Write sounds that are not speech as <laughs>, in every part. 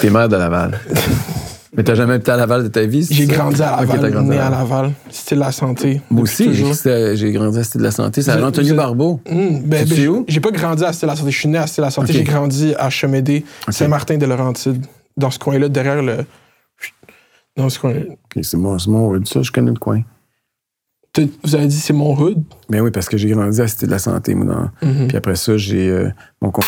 T'es maire de Laval. <laughs> Mais t'as jamais été à Laval de ta vie? J'ai grandi à Laval, grandi né à Laval. C'était de la santé. Moi aussi, j'ai grandi à Cité de la Santé. C'est à Vous- Antonio vous- Barbeau. Ben, Tu ben, j'ai- où? J'ai pas grandi à Cité la Santé. Je suis né à Cité la Santé. J'ai grandi à Chemédé, Saint-Martin-de-Laurentide, dans ce coin-là, derrière le. Dans ce coin-là. Ok, c'est mon, mon hood, ça, je connais le coin. Vous avez dit c'est mon hood? Mais oui, parce que j'ai grandi à Cité de la Santé, moi. dans- Mhm. Puis après ça, j'ai euh, mon con-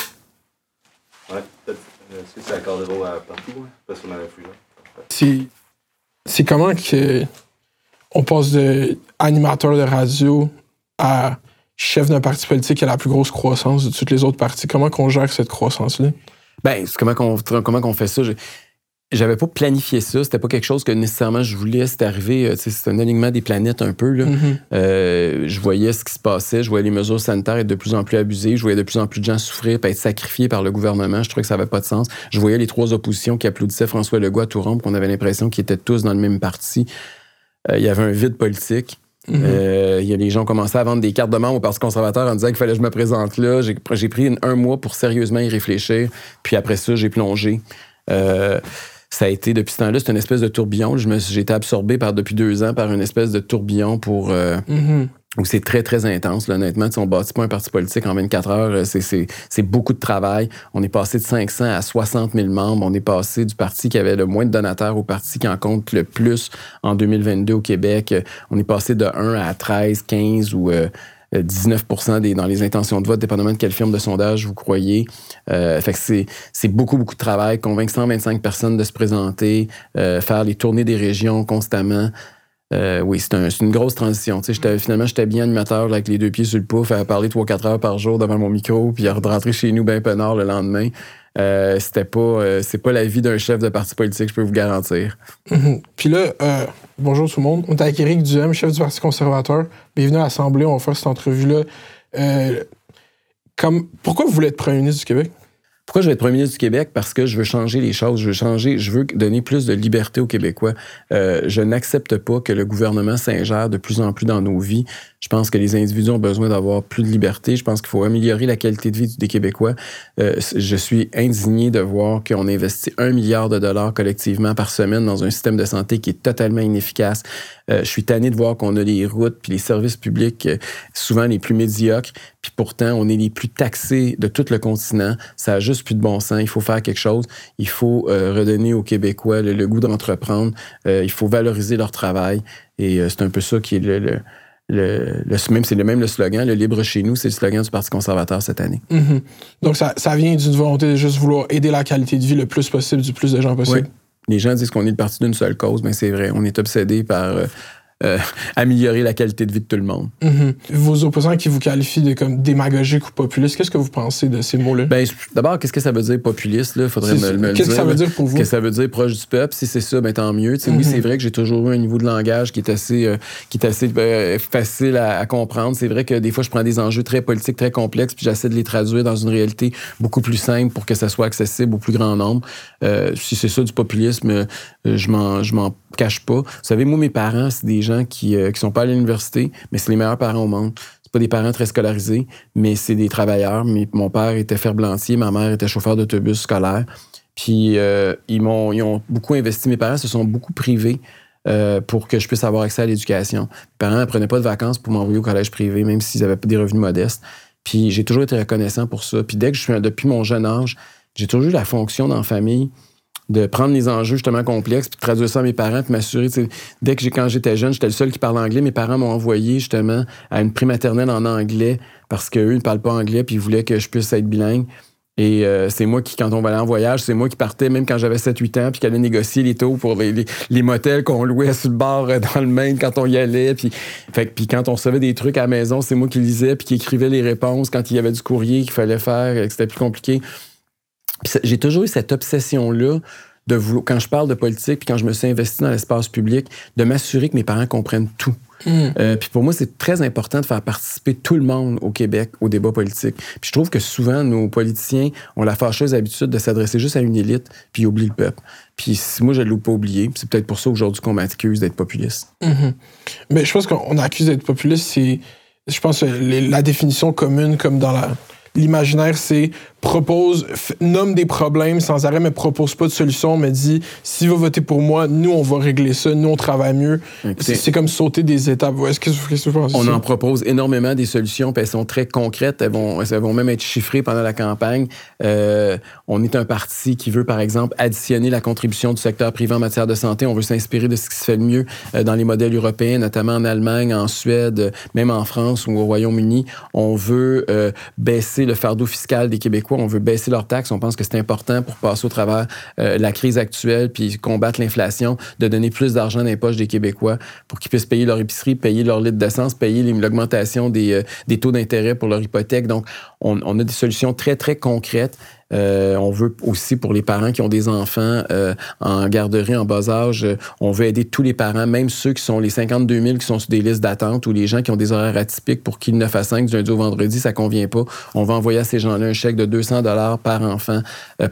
Ouais, peut-être. euh, Est-ce que c'est à Cordero à partout, ouais? Parce qu'on avait là. C'est. C'est comment que. On passe de animateur de radio à chef d'un parti politique qui a la plus grosse croissance de toutes les autres partis. Comment qu'on gère cette croissance-là? Ben, c'est comment qu'on comment qu'on fait ça? J'avais pas planifié ça. C'était pas quelque chose que nécessairement je voulais. C'est arrivé, euh, c'est un alignement des planètes un peu. Là. Mhm. Euh, je voyais ce qui se passait. Je voyais les mesures sanitaires être de plus en plus abusées. Je voyais de plus en plus de gens souffrir et être sacrifiés par le gouvernement. Je trouvais que ça n'avait pas de sens. Je voyais les trois oppositions qui applaudissaient François Legault à tout rompre, qu'on avait l'impression qu'ils étaient tous dans le même parti. Euh, il y avait un vide politique. Euh, il y a des gens qui commencé à vendre des cartes de membres au Parti conservateur en disant qu'il fallait que je me présente là. J'ai j'ai pris un mois pour sérieusement y réfléchir. Puis après ça, j'ai plongé. Ça a été, depuis ce temps-là, c'est une espèce de tourbillon. J'ai été absorbé par, depuis deux ans par une espèce de tourbillon pour... euh, Mhm. où c'est très, très intense, là, honnêtement. Tu on bâtit pas un parti politique en 24 heures. c'est- beaucoup de travail. On est passé de 500 à 60 000 membres. On est passé du parti qui avait le moins de donateurs au parti qui en compte le plus en 2022 au Québec. On est passé de 1 à 13, 15 ou euh, 19% des, dans les intentions de vote, dépendamment de quelle firme de sondage vous croyez. Euh, fait que c'est beaucoup, beaucoup de travail. Convaincre 125 personnes de se présenter, euh, faire les tournées des régions constamment. Euh, oui, c'est un- c'est une grosse transition. Finalement, j'étais bien animateur là, avec les deux pieds sur le pouf, à parler 3-4 heures par jour devant mon micro, puis à rentrer chez nous bien peinard le lendemain. Euh, C'était pas, euh, c'est pas la vie d'un chef de parti politique, je peux vous garantir. <laughs> Puis là, euh, bonjour tout le monde. On est avec Éric Duhem, chef du Parti conservateur. Bienvenue à l'Assemblée. On va faire cette entrevue-là. Euh, comme, pourquoi vous voulez être premier ministre du Québec? Pourquoi je vais être premier ministre du Québec? Parce que je veux changer les choses. Je veux changer, je veux donner plus de liberté aux Québécois. Euh, je n'accepte pas que le gouvernement s'ingère de plus en plus dans nos vies. Je pense que les individus ont besoin d'avoir plus de liberté. Je pense qu'il faut améliorer la qualité de vie des Québécois. Euh, je suis indigné de voir qu'on investit un milliard de dollars collectivement par semaine dans un système de santé qui est totalement inefficace. Euh, je suis tanné de voir qu'on a les routes puis les services publics euh, souvent les plus médiocres, puis pourtant on est les plus taxés de tout le continent. Ça a juste plus de bon sens. Il faut faire quelque chose. Il faut euh, redonner aux Québécois le, le goût d'entreprendre. Euh, il faut valoriser leur travail. Et euh, c'est un peu ça qui est le, le, le- le- même c'est le même le slogan. Le libre chez nous, c'est le slogan du Parti conservateur cette année. Mhm. Donc, ça, ça vient d'une volonté de juste vouloir aider la qualité de vie le plus possible du plus de gens possible. Oui. Les gens disent qu'on est le parti d'une seule cause, mais c'est vrai. On est obsédé par euh, euh, <laughs> améliorer la qualité de vie de tout le monde. Mhm. Vos opposants qui vous qualifient de comme démagogique ou populiste, qu'est-ce que vous pensez de ces mots-là? Ben, d'abord, qu'est-ce que ça veut dire populiste? Là? Faudrait me, me le Qu'est-ce que ça veut dire pour vous? Qu'est-ce que ça veut dire proche du peuple? Si c'est ça, ben tant mieux. Oui, Mhm. c'est vrai que j'ai toujours eu un niveau de langage qui est assez, euh, qui est assez euh, facile à, à comprendre. C'est vrai que des fois, je prends des enjeux très politiques, très complexes, puis j'essaie de les traduire dans une réalité beaucoup plus simple pour que ça soit accessible au plus grand nombre. Si c'est ça du populisme, je m'en je m'en cache pas. Vous savez, moi, mes parents, c'est des gens qui, euh, qui sont pas à l'université, mais c'est les meilleurs parents au monde. C'est pas des parents très scolarisés, mais c'est des travailleurs. Mon père était ferblantier, ma mère était chauffeur d'autobus scolaire. Puis euh, ils m'ont ils ont beaucoup investi. Mes parents se sont beaucoup privés euh, pour que je puisse avoir accès à l'éducation. Mes parents ne prenaient pas de vacances pour m'envoyer au collège privé, même s'ils avaient des revenus modestes. Puis j'ai toujours été reconnaissant pour ça. Puis dès que je suis depuis mon jeune âge, j'ai toujours eu la fonction dans la famille de prendre les enjeux justement complexes puis de traduire ça à mes parents puis m'assurer dès que quand j'étais jeune j'étais le seul qui parlait anglais mes parents m'ont envoyé justement à une prématernelle en anglais parce qu'eux ne parlent pas anglais puis ils voulaient que je puisse être bilingue et euh, c'est moi qui, quand on va en voyage, c'est moi qui partais, même quand j'avais 7-8 ans, puis qui allait négocier les taux pour les, les, les motels qu'on louait sur le bord euh, dans le Maine quand on y allait. Puis, fait, puis quand on recevait des trucs à la maison, c'est moi qui lisais, puis qui écrivais les réponses quand il y avait du courrier qu'il fallait faire, que c'était plus compliqué. J'ai toujours eu cette obsession-là de vouloir, quand je parle de politique, puis quand je me suis investi dans l'espace public, de m'assurer que mes parents comprennent tout. Mhm. Euh, puis pour moi, c'est très important de faire participer tout le monde au Québec au débat politique. Puis je trouve que souvent, nos politiciens ont la fâcheuse habitude de s'adresser juste à une élite, puis ils oublient le peuple. Puis moi, je ne l'ai pas oublié. C'est peut-être pour ça aujourd'hui qu'on m'accuse d'être populiste. Mhm. Mais je pense qu'on accuse d'être populiste, c'est, je pense, les- la définition commune, comme dans la, l'imaginaire, c'est propose, nomme des problèmes sans arrêt, mais propose pas de solution, mais dit si vous votez pour moi, nous, on va régler ça, nous, on travaille mieux. C'est comme sauter des étapes. Est-ce que, vous pensez? On en propose énormément des solutions, puis elles sont très concrètes. Elles vont, elles vont même être chiffrées pendant la campagne. Euh, on est un parti qui veut, par exemple, additionner la contribution du secteur privé en matière de santé. On veut s'inspirer de ce qui se fait le mieux euh, dans les modèles européens, notamment en Allemagne, en Suède, même en France ou au Royaume-Uni. On veut euh, baisser le fardeau fiscal des Québécois on veut baisser leurs taxes. On pense que c'est important pour passer au travers euh, la crise actuelle puis combattre l'inflation, de donner plus d'argent dans les poches des Québécois pour qu'ils puissent payer leur épicerie, payer leur litre d'essence, payer l'augmentation des, euh, des, taux d'intérêt pour leur hypothèque. Donc, on, on, a des solutions très, très concrètes euh, on veut aussi pour les parents qui ont des enfants euh, en garderie en bas âge, euh, on veut aider tous les parents, même ceux qui sont les 52 000 qui sont sur des listes d'attente ou les gens qui ont des horaires atypiques pour qu'ils 9 à 5 du lundi au vendredi, ça convient pas. On va envoyer à ces gens-là un chèque de 200 dollars par enfant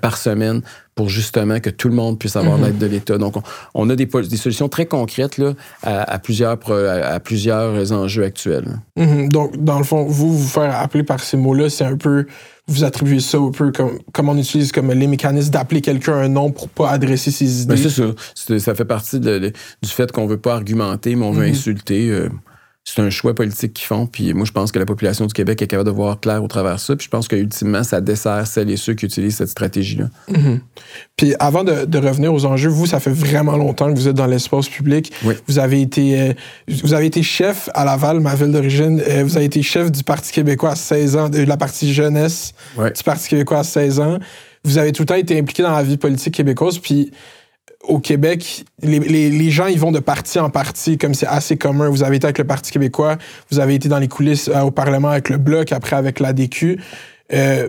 par semaine pour justement que tout le monde puisse avoir mhm. l'aide de l'État. Donc, on, a des, des, solutions très concrètes là, à, plusieurs, à, plusieurs enjeux actuels. Mhm. Donc, dans le fond, vous vous faire appeler par ces mots-là, c'est un peu vous attribuez ça un peu comme, comme on utilise comme les mécanismes d'appeler quelqu'un un nom pour pas adresser ses idées. Ben, c'est ça. Ça fait partie du fait qu'on veut pas argumenter, mais on veut mhm. insulter. Euh, c'est un choix politique qu'ils font. Puis moi, je pense que la population du Québec est capable de voir clair au travers de ça. Puis je pense qu'ultimement, ça dessert celles et ceux qui utilisent cette stratégie-là. Mhm. Puis avant de, revenir aux enjeux, vous, ça fait vraiment longtemps que vous êtes dans l'espace public. Vous avez été euh, vous avez été chef à Laval, ma ville d'origine. Euh, vous avez été chef du Parti québécois à 16 ans, de la partie jeunesse du Parti québécois à 16 ans. Vous avez tout le temps été impliqué dans la vie politique québécoise. Puis au Québec, les, gens, ils vont de parti en parti, comme c'est assez commun. Vous avez été avec le Parti québécois, vous avez été dans les coulisses euh, au Parlement avec le Bloc, après avec l'ADQ. Euh,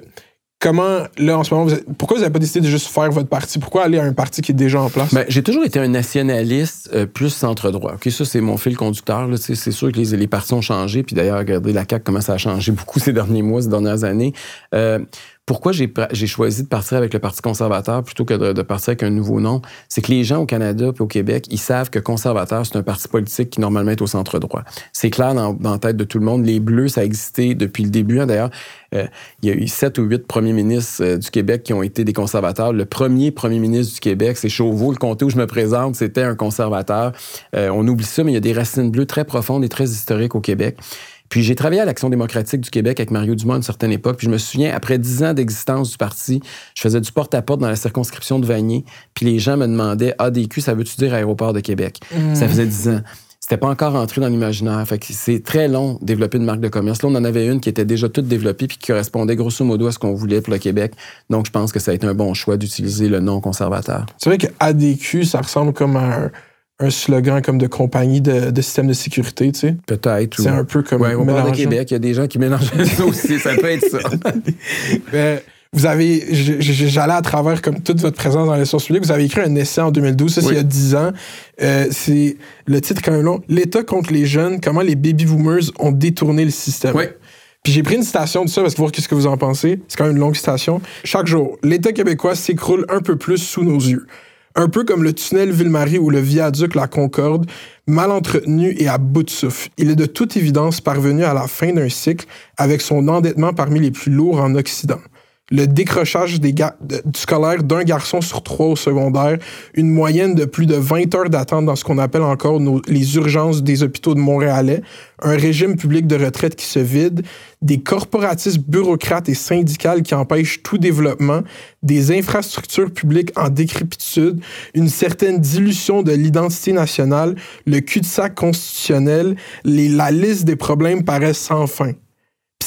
comment, là, en ce moment, pourquoi vous n'avez pas décidé de juste faire votre parti? Pourquoi aller à un parti qui est déjà en place? Ben, j'ai toujours été un nationaliste euh, plus centre-droit. Ok, ça, c'est mon fil conducteur. C'est sûr que les, partis ont changé. Puis d'ailleurs, regardez, la CAQ, comment ça a changé beaucoup <laughs> ces derniers mois, ces dernières années. Euh, pourquoi j'ai choisi de partir avec le Parti conservateur plutôt que de, partir avec un nouveau nom, c'est que les gens au Canada et au Québec, ils savent que conservateur, c'est un parti politique qui normalement est au centre droit. C'est clair dans, la tête de tout le monde. Les Bleus, ça a existé depuis le début. Hein. D'ailleurs, euh, il y a eu sept ou huit premiers ministres euh, du Québec qui ont été des conservateurs. Le premier premier ministre du Québec, c'est Chauveau. Le comté où je me présente, c'était un conservateur. Euh, on oublie ça, mais il y a des racines bleues très profondes et très historiques au Québec. Puis j'ai travaillé à l'Action démocratique du Québec avec Mario Dumont à une certaine époque. Puis je me souviens, après dix ans d'existence du parti, je faisais du porte-à-porte dans la circonscription de Vanier. Puis les gens me demandaient ADQ, ça veut-tu dire Aéroport de Québec? Mm. Ça faisait dix ans. C'était pas encore entré dans l'imaginaire. Fait que c'est très long de développer une marque de commerce. Là, on en avait une qui était déjà toute développée puis qui correspondait grosso modo à ce qu'on voulait pour le Québec. Donc, je pense que ça a été un bon choix d'utiliser le nom conservateur. C'est vrai que ADQ, ça ressemble comme un un slogan comme de compagnie de, de système de sécurité, tu sais. Peut-être. C'est un peu comme. Ouais, au de Québec, il y a des gens qui mélangent <laughs> ça aussi. Ça peut être ça. <laughs> Ben, vous avez, j'allais à travers comme toute votre présence dans les sources publiques, vous avez écrit un essai en 2012, ça c'est il y a 10 ans. Euh, c'est le titre quand même long. L'État contre les jeunes, comment les baby boomers ont détourné le système. Oui. Puis j'ai pris une citation de ça parce que voir qu'est-ce que vous en pensez. C'est quand même une longue citation. Chaque jour, l'État québécois s'écroule un peu plus sous nos yeux un peu comme le tunnel Ville-Marie ou le viaduc La Concorde, mal entretenu et à bout de souffle. Il est de toute évidence parvenu à la fin d'un cycle avec son endettement parmi les plus lourds en Occident le décrochage des du scolaire d'un garçon sur trois au secondaire, une moyenne de plus de 20 heures d'attente dans ce qu'on appelle encore les urgences des hôpitaux de Montréalais, un régime public de retraite qui se vide, des corporatistes bureaucrates et syndicales qui empêchent tout développement, des infrastructures publiques en décrépitude, une certaine dilution de l'identité nationale, le cul-de-sac constitutionnel, les, la liste des problèmes paraît sans fin.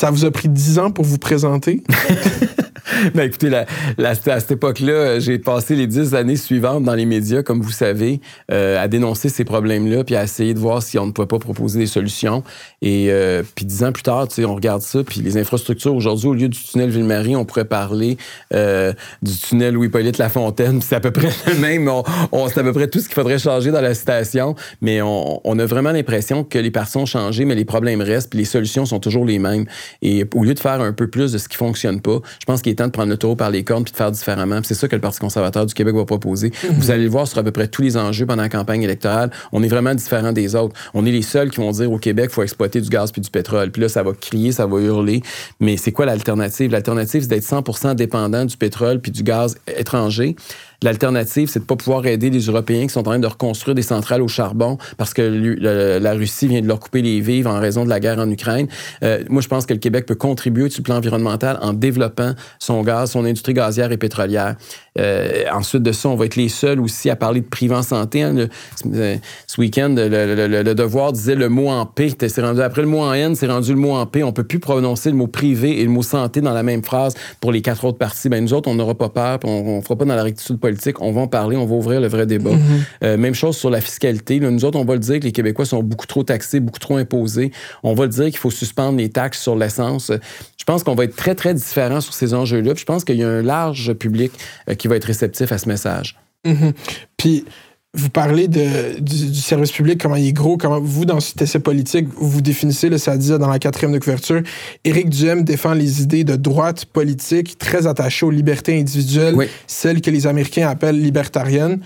Ça vous a pris dix ans pour vous présenter? <laughs> ben, écoutez, la, à cette époque-là, j'ai passé les dix années suivantes dans les médias, comme vous savez, euh, à dénoncer ces problèmes-là, puis à essayer de voir si on ne pouvait pas proposer des solutions. Et euh, puis dix ans plus tard, on regarde ça, puis les infrastructures aujourd'hui, au lieu du tunnel Ville-Marie, on pourrait parler euh, du tunnel Louis-Polyte Lafontaine. C'est à peu près le même. On, c'est à peu près tout ce qu'il faudrait changer dans la station, mais on, on a vraiment l'impression que les parties ont changé, mais les problèmes restent, puis les solutions sont toujours les mêmes. Et au lieu de faire un peu plus de ce qui fonctionne pas, je pense qu'il est temps de prendre le taureau par les cornes puis de faire différemment. C'est ça que le Parti conservateur du Québec va proposer. Mm-hmm. Vous allez le voir sur à peu près tous les enjeux pendant la campagne électorale. On est vraiment différent des autres. On est les seuls qui vont dire au Québec, il faut exploiter du gaz puis du pétrole. Puis là, ça va crier, ça va hurler. Mais c'est quoi l'alternative? L'alternative, c'est d'être 100% dépendant du pétrole puis du gaz étranger. L'alternative, c'est de pas pouvoir aider les Européens qui sont en train de reconstruire des centrales au charbon parce que la Russie vient de leur couper les vivres en raison de la guerre en Ukraine. Euh, moi, je pense que le Québec peut contribuer sur le plan environnemental en développant son gaz, son industrie gazière et pétrolière. Euh, ensuite de ça, on va être les seuls aussi à parler de privé en santé. Hein. Ce week-end, le, devoir disait le mot en P. Rendu, après le mot en N, c'est rendu le mot en P. On peut plus prononcer le mot privé et le mot santé dans la même phrase pour les quatre autres parties. Ben, nous autres, on n'aura pas peur, on, ne fera pas dans la rectitude politique. On va en parler, on va ouvrir le vrai débat. Mm-hmm. Euh, même chose sur la fiscalité. nous autres, on va le dire que les Québécois sont beaucoup trop taxés, beaucoup trop imposés. On va le dire qu'il faut suspendre les taxes sur l'essence. Je pense qu'on va être très, très différent sur ces enjeux-là. Je pense qu'il y a un large public qui va être réceptif à ce message. Mhm. Puis, vous parlez de, du, service public, comment il est gros, comment vous, dans ce essai politique, vous définissez, le ça dit dans la quatrième de couverture, Éric Duhem défend les idées de droite politique très attachées aux libertés individuelles, celles que les Américains appellent libertariennes.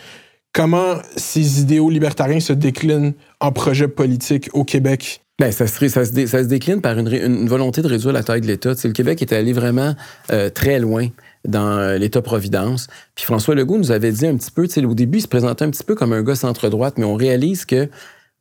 Comment ces idéaux libertariens se déclinent en projet politique au Québec? Bien, ça, se, ça, se décline par une, une, volonté de réduire la taille de l'État. le Québec est allé vraiment euh, très loin dans euh, l'État-providence. Puis François Legault nous avait dit un petit peu, au début, il se présentait un petit peu comme un gars centre-droite, mais on réalise que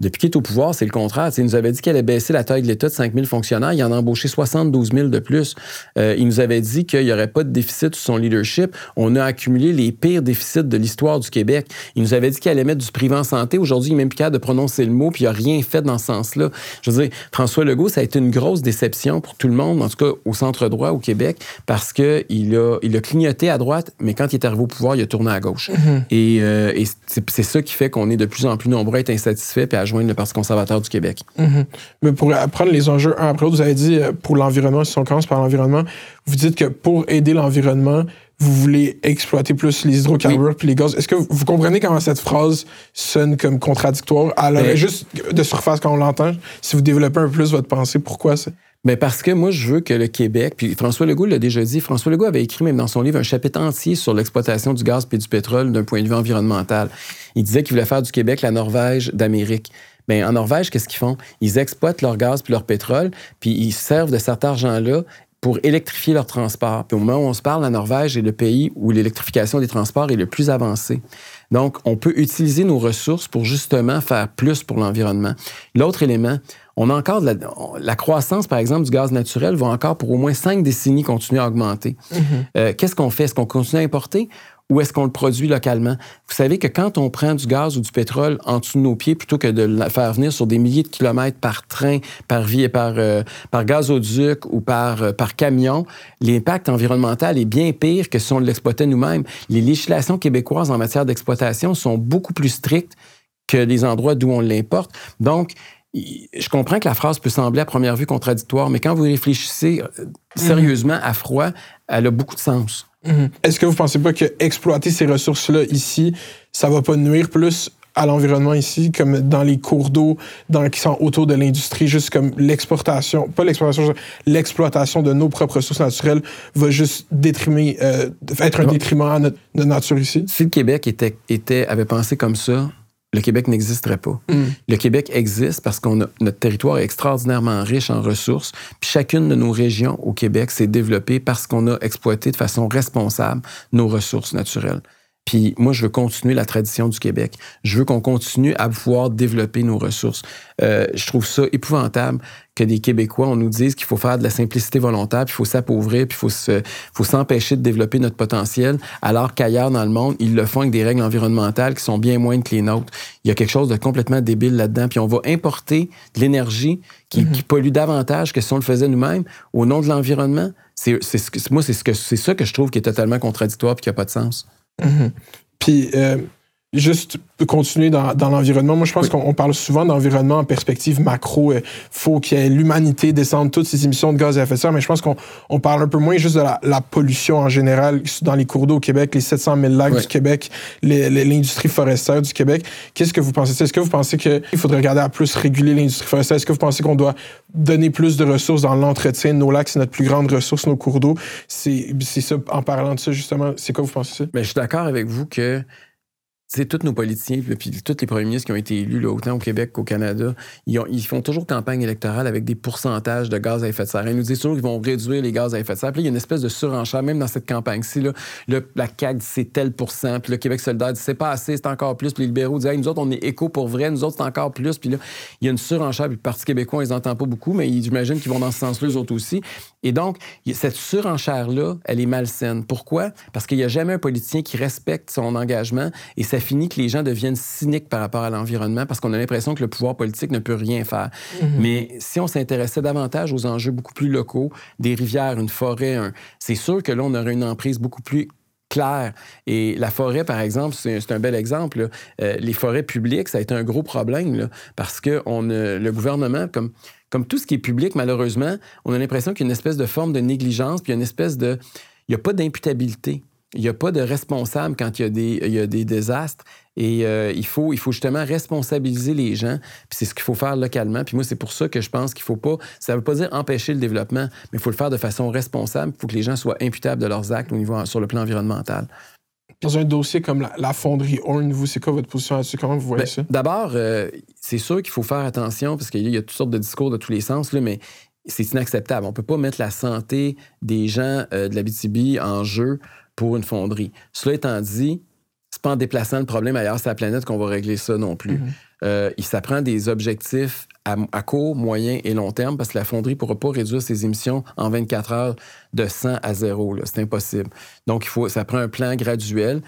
depuis qu'il est au pouvoir, c'est le contraire. il nous avait dit qu'elle allait baisser la taille de l'État de 5 000 fonctionnaires. Il en a embauché 72 000 de plus. Euh, il nous avait dit qu'il n'y aurait pas de déficit sur son leadership. On a accumulé les pires déficits de l'histoire du Québec. Il nous avait dit qu'il allait mettre du privé en santé. Aujourd'hui, il n'est même plus capable de prononcer le mot, puis il n'a rien fait dans ce sens-là. Je veux dire, François Legault, ça a été une grosse déception pour tout le monde, en tout cas au centre droit au Québec, parce qu'il a, il a clignoté à droite, mais quand il est arrivé au pouvoir, il a tourné à gauche. Mm-hmm. Et, euh, et c'est ça qui fait qu'on est de plus en plus nombreux à être insatisfaits et à le Parti conservateur du Québec. Mhm. Mais pour apprendre les enjeux un après l'autre, vous avez dit euh, pour l'environnement, si on commence par l'environnement, vous dites que pour aider l'environnement, vous voulez exploiter plus les hydrocarbures puis les gaz. Est-ce que vous comprenez comment cette phrase sonne comme contradictoire? Alors, ben, juste de surface quand on l'entend, si vous développez un peu plus votre pensée, pourquoi ça? Mais parce que moi, je veux que le Québec, puis François Legault l'a déjà dit, François Legault avait écrit même dans son livre un chapitre entier sur l'exploitation du gaz et du pétrole d'un point de vue environnemental. Il disait qu'il voulait faire du Québec la Norvège d'Amérique. Bien, en Norvège, qu'est-ce qu'ils font? Ils exploitent leur gaz puis leur pétrole, puis ils servent de cet argent-là pour électrifier leur transport. Puis au moment où on se parle, la Norvège est le pays où l'électrification des transports est le plus avancée. Donc, on peut utiliser nos ressources pour justement faire plus pour l'environnement. L'autre élément, on a encore de la, croissance, par exemple, du gaz naturel va encore pour au moins cinq décennies continuer à augmenter. Mm-hmm. Euh, qu'est-ce qu'on fait? Est-ce qu'on continue à importer? ou est-ce qu'on le produit localement? Vous savez que quand on prend du gaz ou du pétrole en dessous de nos pieds, plutôt que de le faire venir sur des milliers de kilomètres par train, par vie, par, euh, par gazoduc ou par, euh, par camion, l'impact environnemental est bien pire que si on l'exploitait nous-mêmes. Les législations québécoises en matière d'exploitation sont beaucoup plus strictes que les endroits d'où on l'importe. Donc, je comprends que la phrase peut sembler à première vue contradictoire, mais quand vous réfléchissez euh, sérieusement à froid, elle a beaucoup de sens. Mhm. Est-ce que vous pensez pas que exploiter ces ressources-là ici, ça va pas nuire plus à l'environnement ici, comme dans les cours d'eau dans, qui sont autour de l'industrie, juste comme l'exportation, pas l'exportation, l'exploitation de nos propres ressources naturelles va juste détrimer, euh, être un détriment à notre, nature ici? Si le Québec était, était, avait pensé comme ça, le Québec n'existerait pas. Mm. Le Québec existe parce qu'on notre territoire est extraordinairement riche en ressources. Puis chacune de nos régions au Québec s'est développée parce qu'on a exploité de façon responsable nos ressources naturelles. Puis moi, je veux continuer la tradition du Québec. Je veux qu'on continue à pouvoir développer nos ressources. Euh, je trouve ça épouvantable que des Québécois, on nous dise qu'il faut faire de la simplicité volontaire, puis il faut s'appauvrir, puis il faut, se, faut s'empêcher de développer notre potentiel, alors qu'ailleurs dans le monde, ils le font avec des règles environnementales qui sont bien moindres que les nôtres. Il y a quelque chose de complètement débile là-dedans. Puis on va importer de l'énergie qui, mm-hmm. pollue davantage que si on le faisait nous-mêmes au nom de l'environnement. C'est, c'est, moi, c'est, ce que, c'est ça que je trouve qui est totalement contradictoire et qui n'a pas de sens. Mhm. Puis, euh, juste continuer dans, dans l'environnement. Moi, je pense qu'on parle souvent d'environnement en perspective macro. Il faut que l'humanité descende toutes ses émissions de gaz à effet de serre, mais je pense qu'on on parle un peu moins juste de la, la, pollution en général dans les cours d'eau au Québec, les 700 000 lacs du Québec, l'industrie forestière du Québec. Qu'est-ce que vous pensez? Est-ce que vous pensez qu'il faudrait regarder à plus réguler l'industrie forestière? Est-ce que vous pensez qu'on doit donner plus de ressources dans l'entretien de nos lacs? C'est notre plus grande ressource, nos cours d'eau. C'est ça, en parlant de ça, justement, c'est quoi vous pensez? Mais je suis d'accord avec vous que sais, tous nos politiciens, puis tous les premiers ministres qui ont été élus, là, autant au Québec qu'au Canada, ils, ont, ils, font toujours campagne électorale avec des pourcentages de gaz à effet de serre. Ils nous disent toujours qu'ils vont réduire les gaz à effet de serre. Puis il y a une espèce de surenchère, même dans cette campagne-ci. Là, la CAQ c'est tel pourcent, puis le Québec solidaire dit c'est pas assez, c'est encore plus. Puis les libéraux disent nous autres, on est éco pour vrai, nous autres, c'est encore plus. Puis là, il y a une surenchère, puis le Parti québécois, ils n'entendent pas beaucoup, mais j'imagine qu'ils vont dans ce sens-là, eux autres aussi. Et donc, cette surenchère-là, elle est malsaine. Pourquoi? Parce qu'il n'y a jamais un politicien qui respecte son engagement et ça finit que les gens deviennent cyniques par rapport à l'environnement parce qu'on a l'impression que le pouvoir politique ne peut rien faire. Mm-hmm. Mais si on s'intéressait davantage aux enjeux beaucoup plus locaux, des rivières, une forêt, c'est sûr que là, on aurait une emprise beaucoup plus claire. Et la forêt, par exemple, c'est un bel exemple. Euh, les forêts publiques, ça a été un gros problème parce que on, le gouvernement, comme tout ce qui est public, malheureusement, on a l'impression qu'il y a une espèce de forme de négligence, puis une espèce de... Il n'y a pas d'imputabilité. Il n'y a pas de responsable quand il y a des, il y a des désastres. Et euh, il, faut, il faut justement responsabiliser les gens. Puis c'est ce qu'il faut faire localement. Puis moi, c'est pour ça que je pense qu'il ne faut pas. Ça ne veut pas dire empêcher le développement, mais il faut le faire de façon responsable. Il faut que les gens soient imputables de leurs actes au niveau, sur le plan environnemental. Dans un dossier comme la, fonderie Horn, vous, c'est quoi votre position là-dessus? Comment vous voyez ben, ça? D'abord, euh, c'est sûr qu'il faut faire attention parce qu'il y a toutes sortes de discours de tous les sens, là, mais c'est inacceptable. On ne peut pas mettre la santé des gens euh, de la BTB en jeu pour une fonderie. Cela étant dit, c'est pas en déplaçant le problème ailleurs sur la planète qu'on va régler ça non plus. Mm-hmm. Euh, il s'apprend des objectifs à, court, moyen et long terme parce que la fonderie ne pourra pas réduire ses émissions en 24 heures de 100 à 0. C'est impossible. Donc, il faut, ça prend un plan graduel.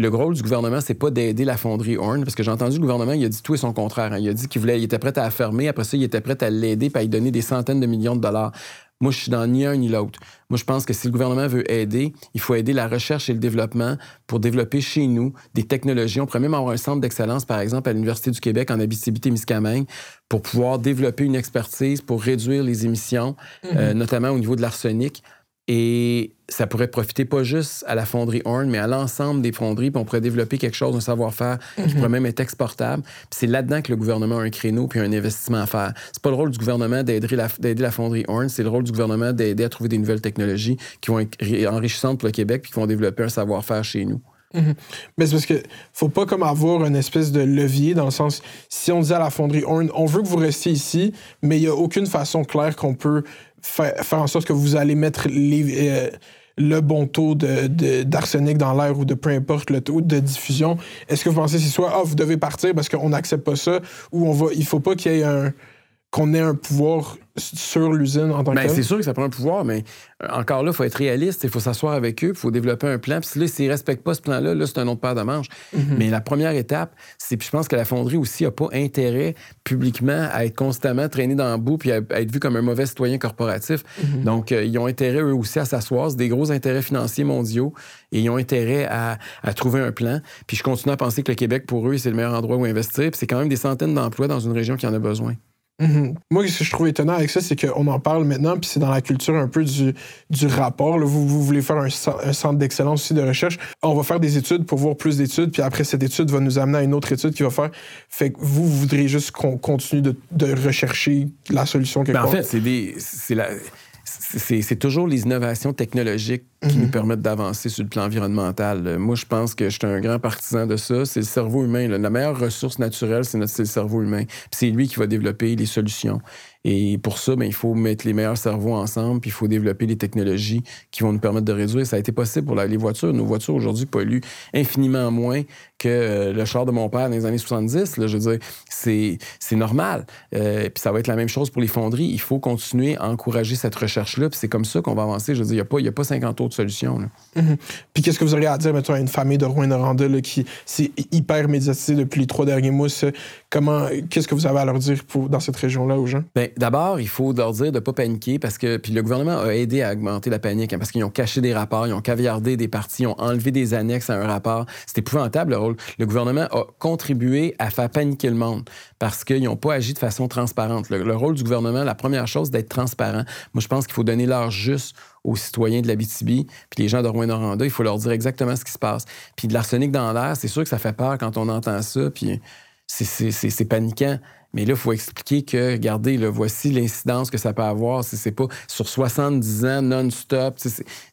Le rôle du gouvernement, c'est pas d'aider la fonderie Horn, parce que j'ai entendu le gouvernement, il a dit tout et son contraire. Hein. Il a dit qu'il voulait, il était prêt à la fermer, après ça, il était prêt à l'aider, puis à lui donner des centaines de millions de dollars. Moi, je suis dans ni un ni l'autre. Moi, je pense que si le gouvernement veut aider, il faut aider la recherche et le développement pour développer chez nous des technologies. On pourrait même avoir un centre d'excellence, par exemple, à l'Université du Québec en Abitibi-Témiscamingue pour pouvoir développer une expertise pour réduire les émissions, mm-hmm. euh, notamment au niveau de l'arsenic. Et ça pourrait profiter pas juste à la fonderie Horn, mais à l'ensemble des fonderies, puis on pourrait développer quelque chose, un savoir-faire qui mhm. pourrait même être exportable. Puis c'est là-dedans que le gouvernement a un créneau puis un investissement à faire. C'est pas le rôle du gouvernement d'aider la, la, fonderie Horn, c'est le rôle du gouvernement d'aider à trouver des nouvelles technologies qui vont être enrichissantes pour le Québec puis qui vont développer un savoir-faire chez nous. Mhm. Mais c'est parce que faut pas comme avoir une espèce de levier dans le sens si on dit à la fonderie Horn on veut que vous restiez ici mais il y a aucune façon claire qu'on peut faire, en sorte que vous allez mettre les, euh, le bon taux d'arsenic de, dans l'air ou de peu importe le taux de diffusion, est-ce que vous pensez que c'est soit ah, vous devez partir parce qu'on n'accepte pas ça ou on va il faut pas qu'il y ait un qu'on ait un pouvoir sur l'usine en tant que ben, C'est sûr que ça prend un pouvoir, mais euh, encore là, il faut être réaliste, il faut s'asseoir avec eux, il faut développer un plan. Puis là, s'ils ne respectent pas ce plan-là, là, c'est un autre paire de manches. Mhm. Mais la première étape, c'est, puis je pense que la fonderie aussi n'a pas intérêt publiquement à être constamment traîné dans le bout puis à, être vu comme un mauvais citoyen corporatif. Mhm. Donc, euh, ils ont intérêt, eux aussi, à s'asseoir. C'est des gros intérêts financiers mondiaux et ils ont intérêt à, à, trouver un plan. Puis je continue à penser que le Québec, pour eux, c'est le meilleur endroit où investir. Puis c'est quand même des centaines d'emplois dans une région qui en a besoin. Mhm. Moi, ce que je trouve étonnant avec ça, c'est qu'on en parle maintenant, puis c'est dans la culture un peu du, du rapport. Vous, vous voulez faire un, centre d'excellence aussi de recherche. On va faire des études pour voir plus d'études, puis après, cette étude va nous amener à une autre étude qui va faire. Fait que vous, vous voudriez juste qu'on continue de, de, rechercher la solution quelque ben, En fait, c'est des. C'est la c'est toujours les innovations technologiques qui nous mhm. permettent d'avancer sur le plan environnemental. Moi, je pense que je suis un grand partisan de ça. C'est le cerveau humain. La meilleure ressource naturelle, c'est le cerveau humain. C'est lui qui va développer les solutions. Et pour ça, ben, il faut mettre les meilleurs cerveaux ensemble, puis il faut développer les technologies qui vont nous permettre de réduire. Ça a été possible pour les voitures. Nos voitures aujourd'hui polluent infiniment moins que euh, le char de mon père dans les années 70. Là, je veux dire, c'est, normal. Euh, puis ça va être la même chose pour les fonderies. Il faut continuer à encourager cette recherche-là, puis c'est comme ça qu'on va avancer. Je veux dire, il n'y a, pas 50 autres solutions. Mm-hmm. Puis qu'est-ce que vous auriez à dire, mettons, à une famille de Rouen-Noranda qui s'est hyper médiatisée depuis les trois derniers mois? Comment, qu'est-ce que vous avez à leur dire pour, dans cette région-là aux gens? Bien, d'abord, il faut leur dire de ne pas paniquer parce que puis le gouvernement a aidé à augmenter la panique hein, parce qu'ils ont caché des rapports, ils ont caviardé des parties, ils ont enlevé des annexes à un rapport. C'est épouvantable le Le gouvernement a contribué à faire paniquer le monde parce qu'ils n'ont pas agi de façon transparente. Le, rôle du gouvernement, la première chose, d'être transparent. Moi, je pense qu'il faut donner l'heure juste aux citoyens de la BTB, puis les gens de Rouen-Noranda, il faut leur dire exactement ce qui se passe. Puis de l'arsenic dans l'air, c'est sûr que ça fait peur quand on entend ça, puis c'est paniquant. Mais là, il faut expliquer que, regardez, là, voici l'incidence que ça peut avoir. C'est pas sur 70 ans non-stop.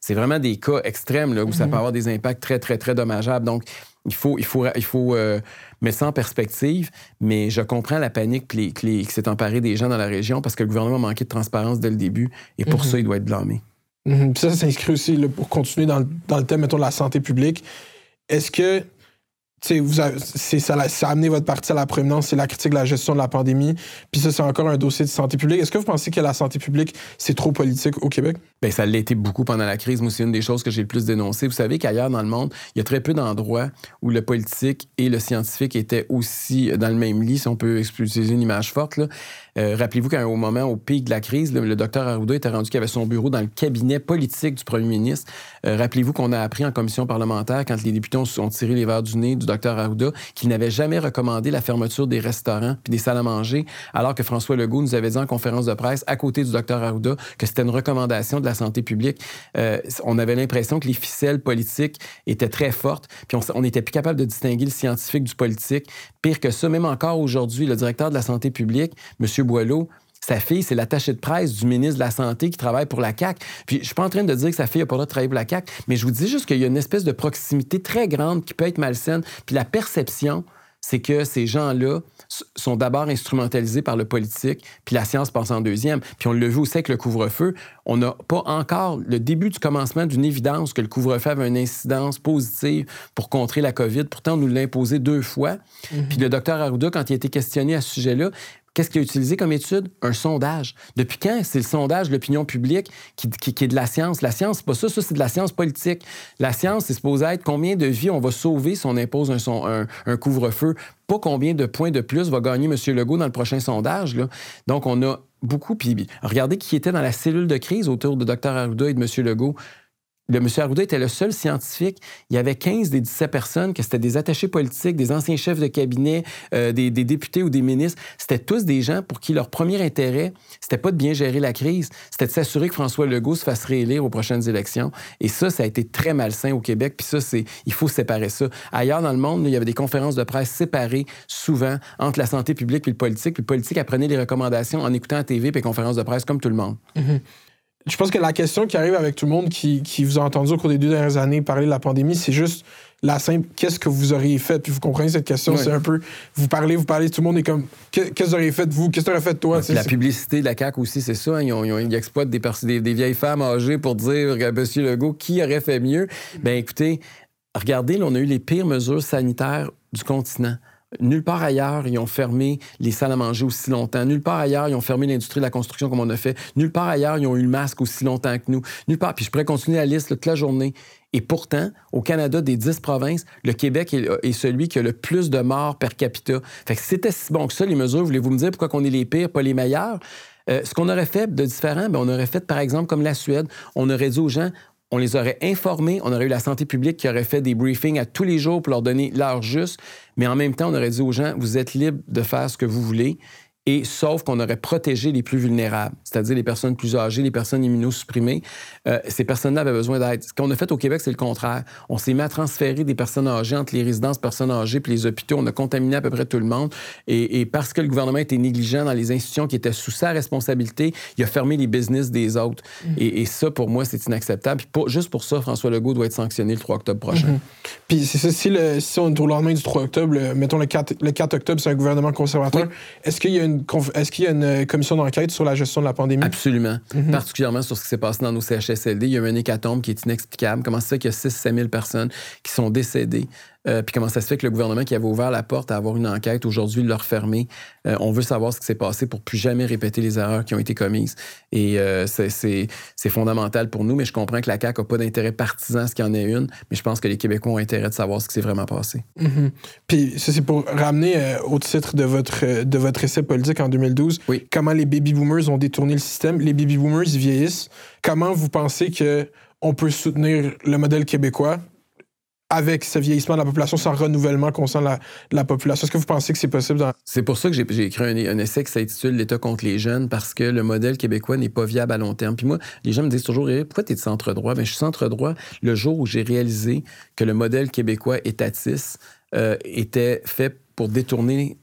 C'est vraiment des cas extrêmes là, où ça peut mhm. avoir des impacts très, très, très dommageables. Donc, il faut, il faut, il faut euh, mettre ça en perspective, mais je comprends la panique qui s'est emparée des gens dans la région parce que le gouvernement manquait de transparence dès le début et pour mhm. ça, il doit être blâmé. Mhm. Ça, ça s'inscrit aussi, pour continuer dans, dans, le thème, mettons, de la santé publique. Est-ce que vous ça, a amené votre parti à la prééminence, c'est la critique de la gestion de la pandémie. Puis ça, c'est encore un dossier de santé publique. Est-ce que vous pensez que la santé publique, c'est trop politique au Québec? Bien, ça l'a été beaucoup pendant la crise. Moi, c'est une des choses que j'ai le plus dénoncé. Vous savez qu'ailleurs dans le monde, il y a très peu d'endroits où le politique et le scientifique étaient aussi dans le même lit, si on peut utiliser une image forte. Euh, rappelez-vous qu'au moment, au pic de la crise, le docteur Arruda était rendu qu'il avait son bureau dans le cabinet politique du premier ministre. Euh, rappelez-vous qu'on a appris en commission parlementaire, quand les députés ont, tiré les verres du nez docteur Arruda, qu'il n'avait jamais recommandé la fermeture des restaurants puis des salles à manger, alors que François Legault nous avait dit en conférence de presse, à côté du docteur Arruda, que c'était une recommandation de la santé publique. Euh, on avait l'impression que les ficelles politiques étaient très fortes, puis on n'était plus capable de distinguer le scientifique du politique. Pire que ça, même encore aujourd'hui, le directeur de la santé publique, M. Boileau, sa fille, c'est l'attaché de presse du ministre de la Santé qui travaille pour la CAQ. Puis je suis pas en train de dire que sa fille n'a pas le droit de travailler pour la CAQ, mais je vous dis juste qu'il y a une espèce de proximité très grande qui peut être malsaine. Puis la perception, c'est que ces gens-là sont d'abord instrumentalisés par le politique, puis la science passe en deuxième. Puis on l'a vu aussi avec le couvre-feu. On n'a pas encore le début du commencement d'une évidence que le couvre-feu avait une incidence positive pour contrer la COVID. Pourtant, on nous l'a imposé deux fois. Mm-hmm. Puis le docteur Arruda, quand il a été questionné à ce sujet-là, Qu'est-ce qu'il a utilisé comme étude? Un sondage. Depuis quand c'est le sondage de l'opinion publique qui, est de la science? La science, c'est pas ça, ça, c'est de la science politique. La science, c'est supposé être combien de vies on va sauver si on impose un, couvre-feu, pas combien de points de plus va gagner M. Legault dans le prochain sondage. Donc, on a beaucoup. Puis, regardez qui était dans la cellule de crise autour de Dr. Arruda et de M. Legault le M. Arruda était le seul scientifique. Il y avait 15 des 17 personnes que c'était des attachés politiques, des anciens chefs de cabinet, euh, des, députés ou des ministres. C'était tous des gens pour qui leur premier intérêt, c'était pas de bien gérer la crise, c'était de s'assurer que François Legault se fasse réélire aux prochaines élections. Et ça, ça a été très malsain au Québec. Puis ça, c'est, il faut séparer ça. Ailleurs dans le monde, il y avait des conférences de presse séparées souvent entre la santé publique et le politique. Puis le politique apprenait les recommandations en écoutant la TV les conférences de presse comme tout le monde. Mm-hmm je pense que la question qui arrive avec tout le monde qui, qui, vous a entendu au cours des deux dernières années parler de la pandémie, c'est juste la simple qu'est-ce que vous auriez fait? Puis vous comprenez cette question, c'est un peu vous parlez, vous parlez, tout le monde est comme qu'est-ce que vous auriez fait vous, qu'est-ce que tu aurais fait toi? la publicité de la CAQ aussi, c'est ça. Hein. ils, ont, ils, exploitent des, des, des, vieilles femmes âgées pour dire à M. Legault qui aurait fait mieux. Ben écoutez, regardez, là, on a eu les pires mesures sanitaires du continent. Nulle part ailleurs, ils ont fermé les salles à manger aussi longtemps. Nulle part ailleurs, ils ont fermé l'industrie de la construction comme on a fait. Nulle part ailleurs, ils ont eu le masque aussi longtemps que nous. Nulle part. Puis je pourrais continuer la liste toute la journée. Et pourtant, au Canada, des dix provinces, le Québec est, celui qui a le plus de morts per capita. Fait que c'était si bon que ça, les mesures. Voulez-vous me dire pourquoi on est les pires, pas les meilleurs? Euh, ce qu'on aurait fait de différent, bien, on aurait fait, par exemple, comme la Suède, on aurait dit aux gens, on les aurait informés, on aurait eu la santé publique qui aurait fait des briefings à tous les jours pour leur donner l'heure juste, mais en même temps, on aurait dit aux gens, vous êtes libres de faire ce que vous voulez et sauf qu'on aurait protégé les plus vulnérables, c'est-à-dire les personnes plus âgées, les personnes immunosupprimées. Euh, ces personnes-là avaient besoin d'aide. Ce qu'on a fait au Québec, c'est le contraire. On s'est mis à transférer des personnes âgées entre les résidences personnes âgées puis les hôpitaux. On a contaminé à peu près tout le monde. Et, parce que le gouvernement était négligent dans les institutions qui étaient sous sa responsabilité, il a fermé les business des autres. Mm-hmm. Et, ça, pour moi, c'est inacceptable. Puis juste pour ça, François Legault doit être sanctionné le 3 octobre prochain. Mm-hmm. Puis c'est ça, si, le, si on est au lendemain du 3 octobre, mettons le 4, le 4 octobre, c'est un gouvernement conservateur, est-ce qu'il y a une est-ce qu'il y a une euh, commission d'enquête sur la gestion de la pandémie? Absolument. Mhm. Particulièrement sur ce qui s'est passé dans nos CHSLD. Il y a eu un hécatombe qui est inexplicable. Comment ça fait qu'il y a 6 000 personnes qui sont décédées Euh, puis comment ça se fait que le gouvernement qui avait ouvert la porte à avoir une enquête, aujourd'hui, l'a refermé? Euh, on veut savoir ce qui s'est passé pour plus jamais répéter les erreurs qui ont été commises. Et euh, c'est fondamental pour nous, mais je comprends que la CAQ n'a pas d'intérêt partisan à ce qu'il y en ait une, mais je pense que les Québécois ont intérêt de savoir ce qui s'est vraiment passé. Mm-hmm. Puis ça, c'est pour ramener au titre de votre, de votre essai politique en 2012, oui. comment les baby boomers ont détourné le système. Les baby boomers, ils vieillissent. Comment vous pensez que on peut soutenir le modèle québécois? Avec ce vieillissement de la population, sans renouvellement concernant la, la population? Est-ce que vous pensez que c'est possible? Dans... C'est pour ça que j'ai écrit un, essai qui s'intitule L'État contre les jeunes, parce que le modèle québécois n'est pas viable à long terme. Puis moi, les gens me disent toujours, pourquoi tu es de centre-droit? Ben, je suis centre-droit le jour où j'ai réalisé que le modèle québécois étatiste euh, était fait pour détourner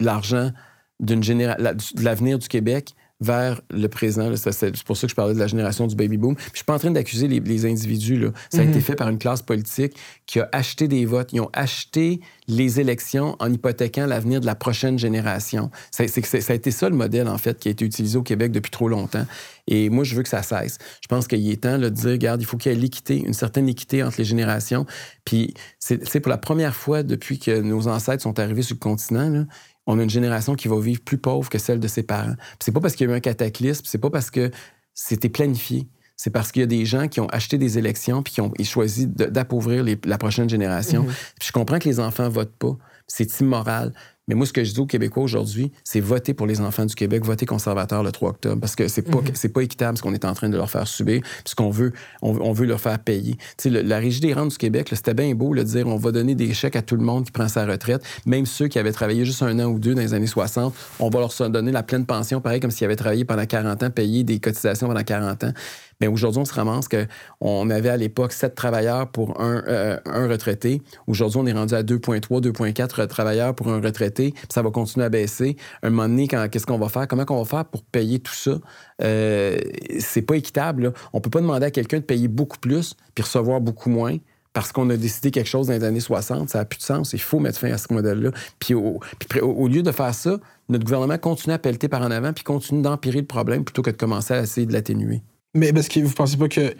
l'argent de l'avenir du Québec vers le présent. C'est pour ça que je parlais de la génération du baby boom. je suis pas en train d'accuser les, individus. Là. Ça a été mhm. fait par une classe politique qui a acheté des votes. Ils ont acheté les élections en hypothéquant l'avenir de la prochaine génération. Ça, a été ça le modèle, en fait, qui a été utilisé au Québec depuis trop longtemps. Et moi, je veux que ça cesse. Je pense qu'il est temps de dire, regarde, il faut qu'il y ait l'équité, une certaine équité entre les générations. Puis c'est pour la première fois depuis que nos ancêtres sont arrivés sur le continent, on a une génération qui va vivre plus pauvre que celle de ses parents. C'est pas parce qu'il y a eu un cataclysme, c'est pas parce que c'était planifié. C'est parce qu'il y a des gens qui ont acheté des élections puis qui ont choisi d'appauvrir la prochaine génération. Mm-hmm. je comprends que les enfants votent pas. C'est immoral. Mais moi, ce que je dis aux Québécois aujourd'hui, c'est voter pour les enfants du Québec, voter conservateur le 3 octobre, parce que c'est pas, mhm. c'est pas équitable ce qu'on est en train de leur faire subir, puis ce qu'on veut, on, veut leur faire payer. Tu sais, la Régie des rentes du Québec, c'était bien beau de dire on va donner des chèques à tout le monde qui prend sa retraite, même ceux qui avaient travaillé juste un an ou deux dans les années 60, on va leur donner la pleine pension, pareil comme s'ils avaient travaillé pendant 40 ans, payé des cotisations pendant 40 ans. Mais aujourd'hui, on se ramasse qu'on avait à l'époque 7 travailleurs pour un, euh, un retraité. Aujourd'hui, on est rendu à 2,3, 2,4 travailleurs pour un retraité. Puis ça va continuer à baisser. Un moment donné, qu'est-ce qu'on va faire? Comment on va faire pour payer tout ça? Euh, c'est pas équitable. Là. On peut pas demander à quelqu'un de payer beaucoup plus puis recevoir beaucoup moins parce qu'on a décidé quelque chose dans les années 60, ça n'a plus de sens. Il faut mettre fin à ce modèle-là. Puis au, puis au, lieu de faire ça, notre gouvernement continue à pelleter par en avant puis continue d'empirer le problème plutôt que de commencer à essayer de l'atténuer. Mais parce que vous pensez pas que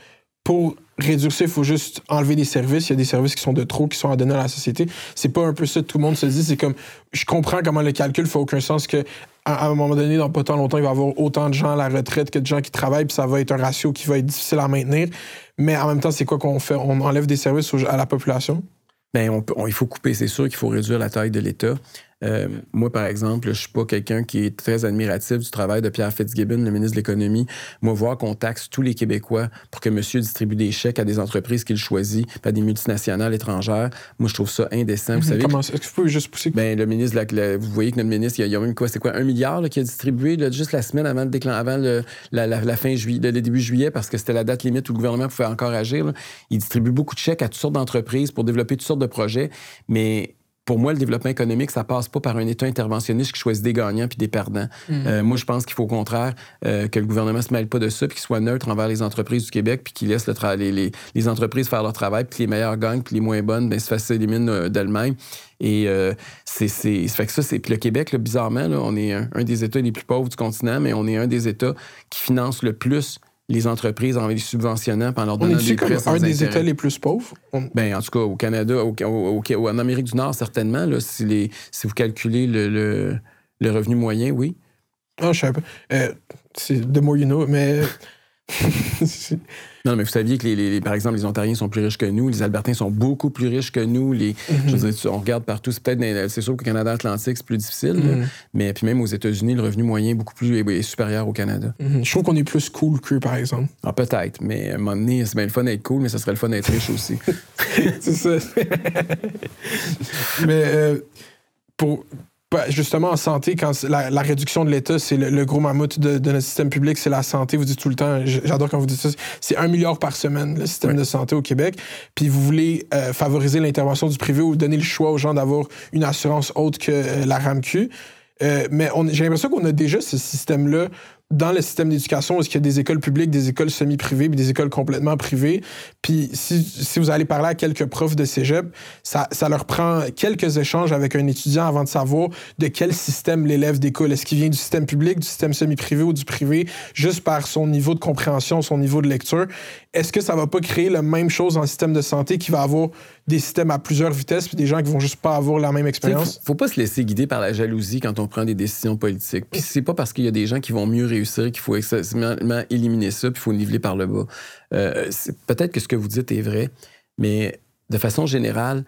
pour réduire ça, il faut juste enlever des services. Il y a des services qui sont de trop, qui sont à donner à la société. C'est pas un peu ça que tout le monde se dit. C'est comme, je comprends comment le calcul fait aucun sens que à, un moment donné, dans pas tant longtemps, il va y avoir autant de gens à la retraite que de gens qui travaillent, puis ça va être un ratio qui va être difficile à maintenir. Mais en même temps, c'est quoi qu'on fait? On enlève des services à la population? Bien, il faut couper. C'est sûr qu'il faut réduire la taille de l'État. Euh, moi, par exemple, je suis pas quelqu'un qui est très admiratif du travail de Pierre Fitzgibbon, le ministre de l'Économie. Moi, voir qu'on taxe tous les Québécois pour que monsieur distribue des chèques à des entreprises qu'il choisit, à des multinationales étrangères, moi, je trouve ça indécent. Vous savez, Comment, est-ce que vous pouvez juste pousser? Ben, le ministre, vous voyez que notre ministre, il y a, même quoi, c'est quoi, un milliard qui a distribué juste la semaine avant, le avant le, la, fin juillet, le début juillet, parce que c'était la date limite où le gouvernement pouvait encore agir. Il distribue beaucoup de chèques à toutes sortes d'entreprises pour développer toutes sortes de projets, mais pour moi, le développement économique, ça passe pas par un État interventionniste qui choisit des gagnants puis des perdants. Mm. Euh, moi, je pense qu'il faut au contraire euh, que le gouvernement se mêle pas de ça puis qu'il soit neutre envers les entreprises du Québec puis qu'il laisse le les, les, entreprises faire leur travail puis que les meilleurs gagnent puis les moins bonnes, ben, se éliminent euh, d'elles-mêmes. Et c'est, c'est, fait que ça, c'est. Puis le Québec, bizarrement, là, on est un, des États les plus pauvres du continent, mais on est un des États qui finance le plus les entreprises en les subventionnant en leur donnant des prêts un des États les plus pauvres? Ben, en tout cas, au Canada, au, en Amérique du Nord, certainement, là, si, les, si vous calculez le, le, le, revenu moyen, oui. Ah, je sais pas. Euh, c'est the more you know, mais <laughs> non, mais vous saviez que, les, par exemple, les Ontariens sont plus riches que nous, les Albertains sont beaucoup plus riches que nous. Les, je veux dire, on regarde partout, c'est peut-être, c'est sûr qu'au Canada Atlantique, c'est plus difficile, mm-hmm. mais puis même aux États-Unis, le revenu moyen est beaucoup plus est, supérieur au Canada. Mm-hmm. Je trouve qu'on est plus cool qu'eux, par exemple. Ah, peut-être, mais à un moment donné, c'est bien le fun d'être cool, mais ça serait le fun d'être riche aussi. <laughs> c'est ça. <laughs> mais euh, pour, justement, en santé, quand la, réduction de l'État, c'est le, gros mammouth de, notre système public, c'est la santé. Vous dites tout le temps, j'adore quand vous dites ça, c'est un milliard par semaine, le système de santé au Québec. Puis vous voulez euh, favoriser l'intervention du privé ou donner le choix aux gens d'avoir une assurance autre que euh, la RAMQ. Euh, mais j'ai l'impression qu'on a déjà ce système-là dans le système d'éducation, est-ce qu'il y a des écoles publiques, des écoles semi-privées, puis des écoles complètement privées? Puis si, si, vous allez parler à quelques profs de cégep, ça, ça, leur prend quelques échanges avec un étudiant avant de savoir de quel système l'élève découle. Est-ce qu'il vient du système public, du système semi-privé ou du privé, juste par son niveau de compréhension, son niveau de lecture? Est-ce que ça va pas créer la même chose dans le système de santé qui va avoir des systèmes à plusieurs vitesses puis des gens qui vont juste pas avoir la même expérience? Faut, faut pas se laisser guider par la jalousie quand on prend des décisions politiques. Puis c'est pas parce qu'il y a des gens qui vont mieux réussir qu'il faut excessivement éliminer ça puis il faut niveler par le bas. Euh, Peut-être que ce que vous dites est vrai, mais de façon générale,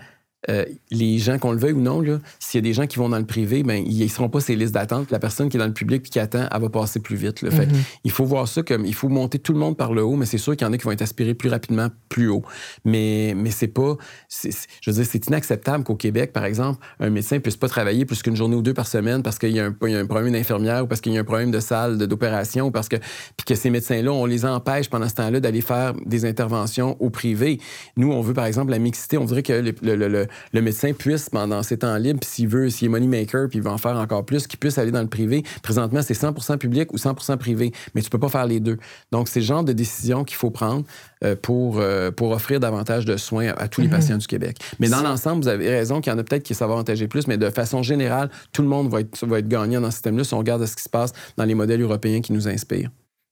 euh, les gens, qu'on le veuille ou non, s'il y a des gens qui vont dans le privé, ben, ils ne seront pas ces listes d'attente. La personne qui est dans le public et qui attend, elle va passer plus vite. Fait, Mhm. il faut voir ça comme il faut monter tout le monde par le haut, mais c'est sûr qu'il y en a qui vont être aspirés plus rapidement plus haut. Mais, mais c'est pas. je veux dire, c'est inacceptable qu'au Québec, par exemple, un médecin ne puisse pas travailler plus qu'une journée ou deux par semaine parce qu'il y, a un- il y a un problème d'infirmière ou parce qu'il y a un problème de salle d'opération ou parce que. Puis que ces médecins-là, on les empêche pendant ce temps-là d'aller faire des interventions au privé. Nous, on veut, par exemple, la mixité. On voudrait que le, le- le- le médecin puisse, pendant ses temps libres, s'il veut, s'il est money maker, puis il veut en faire encore plus, qu'il puisse aller dans le privé. Présentement, c'est 100% public ou 100 privé, mais tu peux pas faire les deux. Donc, c'est le genre de décision qu'il faut prendre euh, pour, euh, pour offrir davantage de soins à, à tous les patients du Québec. Mais dans l'ensemble, vous avez raison qu'il y en a peut-être qui avantager plus, mais de façon générale, tout le monde va être, va être gagnant dans ce système-là si on regarde ce qui se passe dans les modèles européens qui nous inspirent.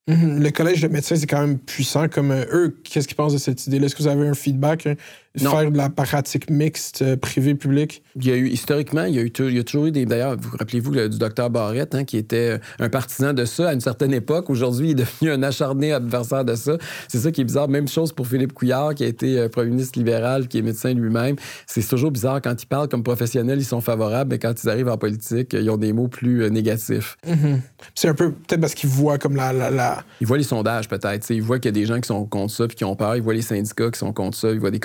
Mhm. Le collège de médecins, c'est quand même puissant. Comme euh, eux, qu'est-ce qu'ils pensent de cette idée-là? Est-ce que vous avez un feedback? Non. Faire de la pratique mixte, euh, privé-public? Il y a eu, historiquement, il y a, eu, il y a toujours eu des. D'ailleurs, vous rappelez-vous le- du docteur Barrette, hein, qui était euh, un partisan de ça à une certaine époque. Aujourd'hui, il est devenu un acharné adversaire de ça. C'est ça qui est bizarre. Même chose pour Philippe Couillard, qui a été euh, premier ministre libéral, qui est médecin lui-même. C'est toujours bizarre quand ils parlent comme professionnels, ils sont favorables, mais quand ils arrivent en politique, ils ont des mots plus négatifs. Mhm. C'est un peu peut-être parce qu'ils voient comme la. la, la- Ils voient les sondages, peut-être. Ils voient qu'il y a des gens qui sont contre ça puis qui ont peur. Ils voient les syndicats qui sont contre ça. Ils voient des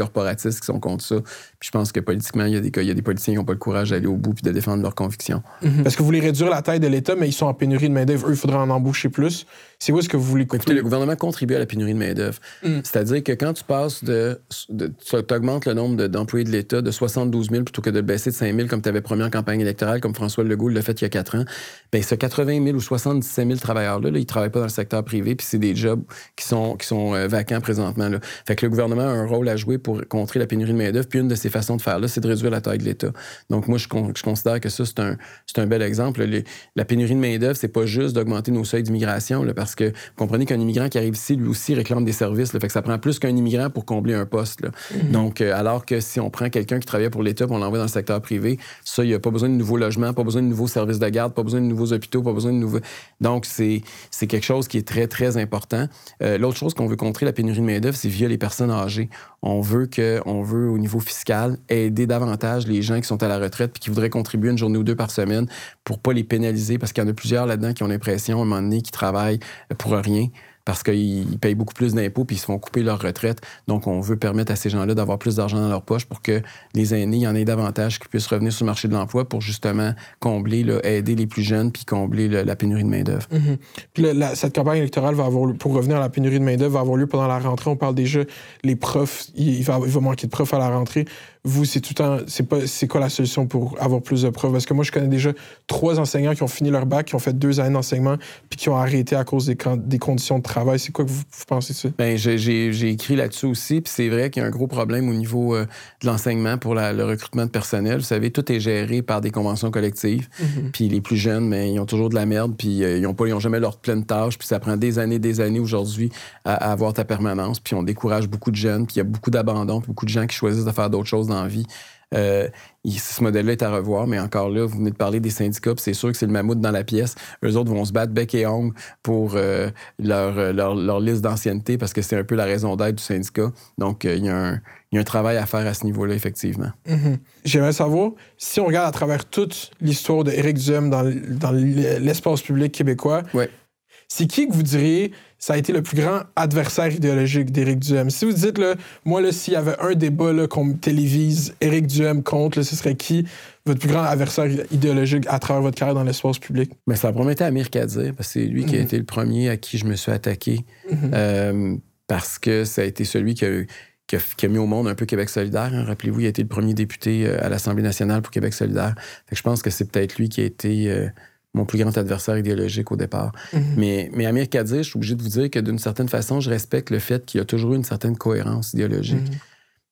qui sont contre ça. Puis je pense que politiquement, il y a des, il y a des politiciens qui n'ont pas le courage d'aller au bout puis de défendre leurs convictions. Parce que vous voulez réduire la taille de l'État, mais ils sont en pénurie de main-d'œuvre. Eux, il faudrait en embaucher plus. C'est où est-ce que vous voulez Écoutez, couper? le gouvernement contribue à la pénurie de main-d'œuvre. Mm. C'est-à-dire que quand tu passes de. de tu augmentes le nombre de- d'employés de l'État de 72 000 plutôt que de le baisser de 5 000 comme tu avais promis en campagne électorale, comme François Legault l'a fait il y a 4 ans, bien, ce 80 000 ou 77 000 travailleurs-là, là, ils ne travaillent pas dans le secteur privé, puis c'est des jobs qui sont, qui sont euh, vacants présentement. Là. Fait que le gouvernement a un rôle à jouer pour contrer la pénurie de main-d'œuvre, puis une de ses façons de faire là, c'est de réduire la taille de l'État. Donc, moi, je, con- je considère que ça, c'est un, un bel exemple. Les- la pénurie de main-d'œuvre, c'est pas juste d'augmenter nos seuils d'immigration, là, parce que vous comprenez qu'un immigrant qui arrive ici, lui aussi, réclame des services. Là, fait que ça prend plus qu'un immigrant pour combler un poste. là. Donc, euh, alors que si on prend quelqu'un qui travaille pour l'État et on l'envoie dans le secteur privé, ça, il n'y a pas besoin de nouveaux logements, pas besoin de nouveaux services de garde, pas besoin de nouveaux hôpitaux, pas besoin de nouveaux. Donc, c'est c'est quelque chose qui est très, très important. Euh, L'autre chose qu'on veut contrer la pénurie de main-d'œuvre, c'est via les personnes âgées. On veut que, on veut au niveau fiscal aider davantage les gens qui sont à la retraite puis qui voudraient contribuer une journée ou deux par semaine pour pas les pénaliser parce qu'il y en a plusieurs là-dedans qui ont l'impression à un moment donné qu'ils travaillent pour rien parce qu'ils payent beaucoup plus d'impôts puis ils se font couper leur retraite. Donc, on veut permettre à ces gens-là d'avoir plus d'argent dans leur poche pour que les aînés, il y en ait davantage qui puissent revenir sur le marché de l'emploi pour justement combler, aider les plus jeunes puis combler le- la pénurie de main-d'œuvre. Mhm. Puis le- cette campagne électorale va avoir pour revenir à la pénurie de main-d'œuvre, va avoir lieu pendant la rentrée. On parle déjà, les profs, il, il va, il va manquer de profs à la rentrée. Vous, c'est tout temps, c'est pas, c'est quoi la solution pour avoir plus de profs? Parce que moi, je connais déjà trois enseignants qui ont fini leur bac, qui ont fait deux années d'enseignement, puis qui ont arrêté à cause des, conditions de travail. C'est quoi que vous, vous pensez de ça? Ben, j'ai- j'ai j'ai écrit là-dessus aussi, puis c'est vrai qu'il y a un gros problème au niveau euh, de l'enseignement pour la- le recrutement de personnel. Vous savez, tout est géré par des conventions collectives. Puis les plus jeunes, mais ils ont toujours de la merde, puis euh, ils n'ont pas, ils ont jamais leur pleine tâche, puis ça prend des années, des années aujourd'hui à, à avoir ta permanence. Puis on décourage beaucoup de jeunes, puis il y a beaucoup d'abandon, puis beaucoup de gens qui choisissent de faire d'autres choses dans la vie. Euh, il- ce modèle-là est à revoir, mais encore là, vous venez de parler des syndicats, puis c'est sûr que c'est le mammouth dans la pièce. Eux autres vont se battre bec et ongle pour euh, leur, euh, leur, leur liste d'ancienneté parce que c'est un peu la raison d'être du syndicat. Donc, euh, il y, a un- il y a un travail à faire à ce niveau-là, effectivement. Mhm. J'aimerais savoir, si on regarde à travers toute l'histoire d'Éric Duhem dans, dans l'espace public québécois, Ouais. c'est qui que vous diriez ça a été le plus grand adversaire idéologique d'Éric Duhem? Si vous dites, là, moi, là, s'il y avait un débat qu'on me télévise, Éric Duhem contre, là, ce serait qui votre plus grand adversaire idéologique à travers votre carrière dans l'espace public? Mais ça a Amir Kadir, parce que c'est lui qui a Mhm. été le premier à qui je me suis attaqué, Mhm. euh, parce que ça a été celui qui a, qui a- qui a mis au monde un peu Québec solidaire. hein. Rappelez-vous, il a été le premier député euh, à l'Assemblée nationale pour Québec solidaire. Fait que je pense que c'est peut-être lui qui a été euh, mon plus grand adversaire idéologique au départ. mais, mais Amir Kadir, je suis obligé de vous dire que d'une certaine façon, je respecte le fait qu'il y a toujours eu une certaine cohérence idéologique.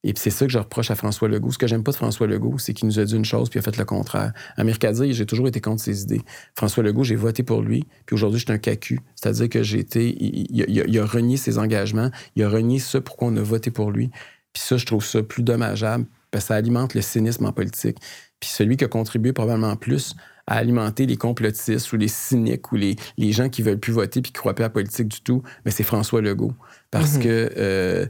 Et puis c'est ça que je reproche à François Legault. Ce que j'aime pas de François Legault, c'est qu'il nous a dit une chose puis il a fait le contraire. Amir Kadir, j'ai toujours été contre ses idées. François Legault, j'ai voté pour lui, puis aujourd'hui, je suis un cacu. C'est-à-dire que j'ai été. Il, il, il, a renié ses engagements, il a renié ce pourquoi on a voté pour lui. Puis ça, je trouve ça plus dommageable, parce que ça alimente le cynisme en politique. Puis celui qui a contribué probablement plus à alimenter les complotistes ou les cyniques ou les, les gens qui veulent plus voter puis qui croient plus à la politique du tout, mais c'est François Legault. Parce mm-hmm. que euh,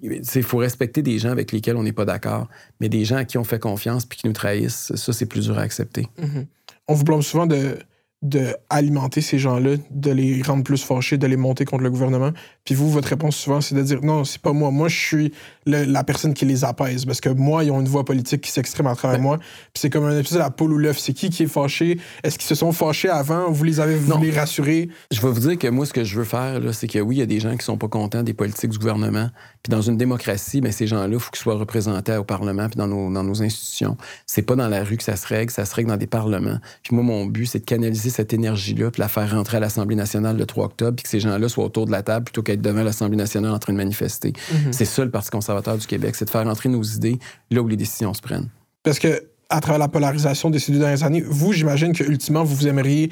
il faut respecter des gens avec lesquels on n'est pas d'accord, mais des gens à qui on fait confiance puis qui nous trahissent, ça, c'est plus dur à accepter. Mm-hmm. On vous blâme souvent de d'alimenter ces gens-là, de les rendre plus fâchés, de les monter contre le gouvernement. Puis vous, votre réponse souvent, c'est de dire non, c'est pas moi. Moi, je suis le, la personne qui les apaise. Parce que moi, ils ont une voix politique qui s'exprime à travers moi. Puis c'est comme un épisode de la poule ou l'œuf. C'est qui qui est fâché? Est-ce qu'ils se sont fâchés avant? Vous les avez voulu les rassurer? Je vais vous dire que moi, ce que je veux faire, c'est que oui, il y a des gens qui sont pas contents des politiques du gouvernement. Puis dans une démocratie, ben, ces gens-là, il faut qu'ils soient représentés au Parlement puis dans nos, dans nos institutions. C'est pas dans la rue que ça se règle, ça se règle dans des parlements. Puis moi, mon but, c'est de canaliser cette énergie-là puis la faire rentrer à l'Assemblée nationale le 3 octobre puis que ces gens-là soient autour de la table plutôt qu'être devant l'Assemblée nationale en train de manifester. Mhm. C'est ça le Parti conservateur du Québec, c'est de faire rentrer nos idées là où les décisions se prennent. Parce que à travers la polarisation des ces deux dernières années, vous, j'imagine que ultimement, vous aimeriez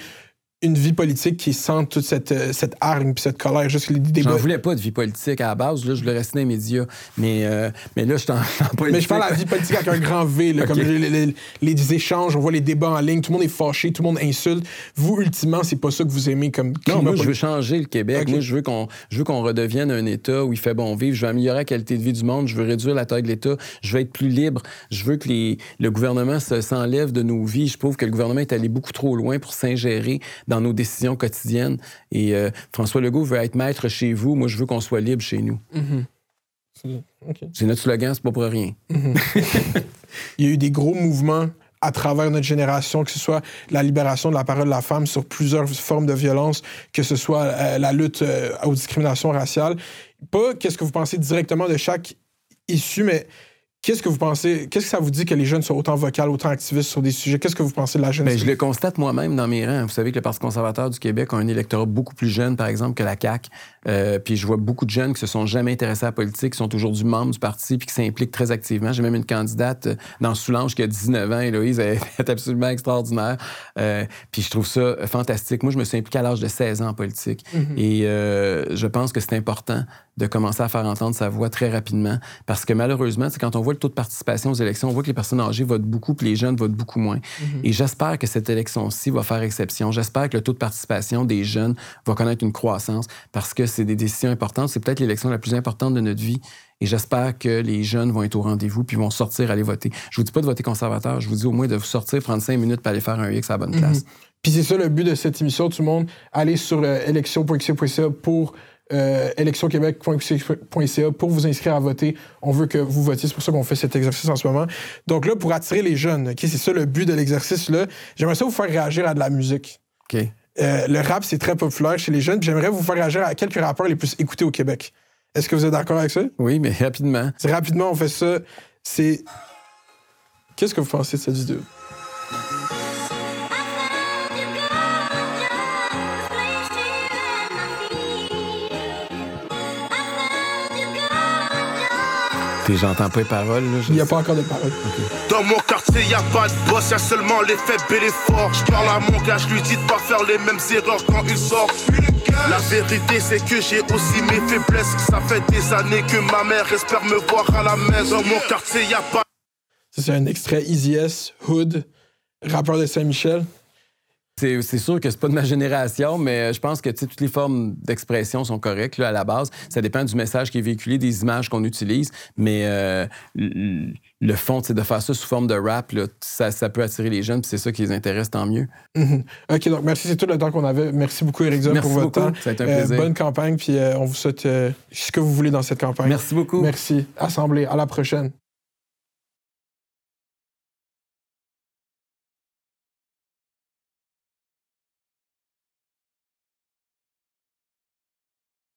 une vie politique qui sent toute cette, euh, cette hargne puis cette colère. Juste les débats. J'en voulais pas de vie politique à la base. Là, je voulais rester dans les médias. Mais, euh, mais là, je suis en, <laughs> politique. Mais je parle de la vie politique avec un grand V. Là, Comme <laughs> les, les, échanges, on voit les débats en ligne. Tout le monde est fâché, tout le monde insulte. Vous, ultimement, c'est pas ça que vous aimez comme Non, moi, je veux changer le Québec. Moi, je veux qu'on qu'on redevienne un État où il fait bon vivre. Je veux améliorer la qualité de vie du monde. Je veux réduire la taille de l'État. Je veux être plus libre. Je veux que les, le gouvernement s'enlève de nos vies. Je trouve que le gouvernement est allé beaucoup trop loin pour s'ingérer dans nos décisions quotidiennes et euh, François Legault veut être maître chez vous. Moi, je veux qu'on soit libre chez nous. Mm-hmm. C'est notre slogan, c'est pas pour rien. Mm-hmm. <laughs> Il y a eu des gros mouvements à travers notre génération, que ce soit la libération de la parole de la femme sur plusieurs formes de violence, que ce soit euh, la lutte euh, aux discriminations raciales. Pas qu'est-ce que vous pensez directement de chaque issue, mais Qu'est-ce que vous pensez, qu'est-ce que ça vous dit que les jeunes soient autant vocales, autant activistes sur des sujets? Qu'est-ce que vous pensez de la jeunesse? je le constate moi-même dans mes rangs. Vous savez que le Parti conservateur du Québec a un électorat beaucoup plus jeune, par exemple, que la CAQ. Euh, puis je vois beaucoup de jeunes qui se sont jamais intéressés à la politique, qui sont aujourd'hui membres du parti, puis qui s'impliquent très activement. J'ai même une candidate euh, dans Soulanges qui a 19 ans, Héloïse, elle <laughs> est absolument extraordinaire. Euh, puis je trouve ça fantastique. Moi, je me suis impliqué à l'âge de 16 ans en politique. Mm-hmm. Et je pense que c'est important de commencer à faire entendre sa voix très rapidement. Parce que malheureusement, quand on voit le taux de participation aux élections, on voit que les personnes âgées votent beaucoup, puis les jeunes votent beaucoup moins. Mm-hmm. Et j'espère que cette élection-ci va faire exception. J'espère que le taux de participation des jeunes va connaître une croissance parce que c'est des décisions importantes. C'est peut-être l'élection la plus importante de notre vie. Et j'espère que les jeunes vont être au rendez-vous puis vont sortir, aller voter. Je vous dis pas de voter conservateur, je vous dis au moins de vous sortir, prendre cinq minutes pour aller faire un X à la bonne place. Mm-hmm. Puis c'est ça le but de cette émission, tout le monde. Allez sur euh, pour euh, électionquebec.ca pour vous inscrire à voter. On veut que vous votiez. C'est pour ça qu'on fait cet exercice en ce moment. Donc là, pour attirer les jeunes, okay, c'est ça le but de l'exercice-là. J'aimerais ça vous faire réagir à de la musique. OK. Euh, le rap, c'est très populaire chez les jeunes. J'aimerais vous faire réagir à quelques rappeurs les plus écoutés au Québec. Est-ce que vous êtes d'accord avec ça? Oui, mais rapidement. rapidement, on fait ça. C'est. Qu'est-ce que vous pensez de cette vidéo? J'entends pas les paroles. Il n'y a pas encore de paroles. Dans mon quartier, y a pas de boss, y a seulement les faibles et les forts. Je parle à mon gars, je lui dis de pas faire les mêmes erreurs quand il sort. La vérité, c'est que j'ai aussi mes faiblesses. Ça fait des années que ma mère espère me voir à la maison. Dans mon quartier, y a pas. C'est un extrait Easy S, Hood, rappeur de Saint-Michel. C'est sûr que c'est pas de ma génération, mais je pense que toutes les formes d'expression sont correctes là, à la base. Ça dépend du message qui est véhiculé, des images qu'on utilise, mais euh, le fond, c'est de faire ça sous forme de rap, là, ça, ça, peut attirer les jeunes, c'est ça qui les intéresse, tant mieux. Mm-hmm. OK, donc merci, c'est tout le temps qu'on avait. Merci beaucoup, Éric Dion, pour votre temps. Ça a été un euh, plaisir. bonne campagne, puis euh, on vous souhaite ce que vous voulez dans cette campagne. Merci beaucoup. Merci. Assemblée, à la prochaine.